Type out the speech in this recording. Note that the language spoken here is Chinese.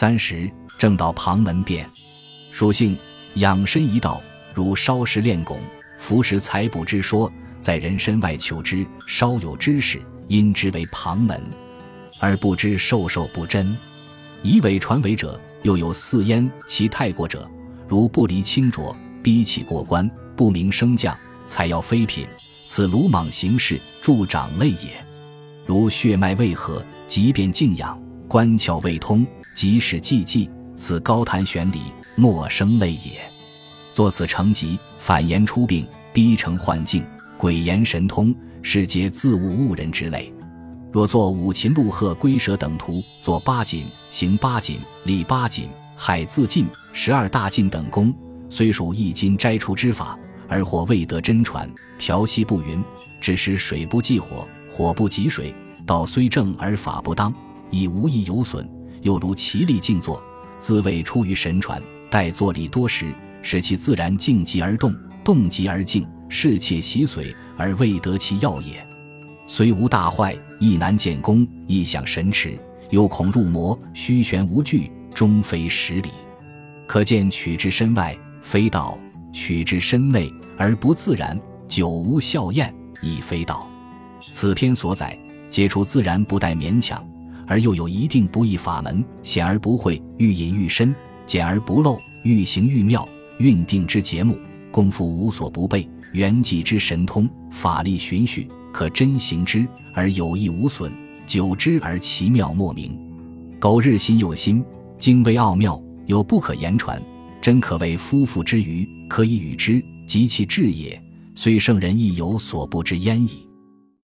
三十正道旁门变，属性养身一道，如烧石炼汞、服食采补之说，在人身外求之，稍有知识，因之为旁门，而不知授受不真。以伪传伪者，又有四焉其太过者，如不离清浊，逼起过关，不明升降，采药非品，此鲁莽行事，助长类也。如血脉未合，即便静养，关窍未通，即使寂寂，此高谈玄理，莫生累也。作此成疾，反言出病，逼成幻境，鬼言神通，是皆自误误人之类。若作五禽鹿鹤龟蛇等图，作八锦、行八锦、立八锦、海自尽、十二大禁等功，虽属易经摘除之法，而或未得真传，调息不匀，只是水不济火，火不及水，道虽正而法不当，亦无益有损。又如其力静坐，自谓出于神传，待坐立多时，使其自然静极而动，动极而静，视切习髓而未得其要也。虽无大坏，亦难见功，亦想神驰，又恐入魔，虚玄无据，终非实理。可见取之身外，非道；取之身内而不自然，久无效验，亦非道。此篇所载，皆出自然，不待勉强，而又有一定不易法门，显而不讳，欲隐愈深，简而不露，欲行愈妙，运定之节目，功夫无所不备，圆寂之神通，法力循序。可真行之而有益无损，久之而奇妙莫名。苟日新又新，精微奥妙，有不可言传，真可谓夫妇之愚，可以与之及其志也。虽圣人亦有所不知焉矣。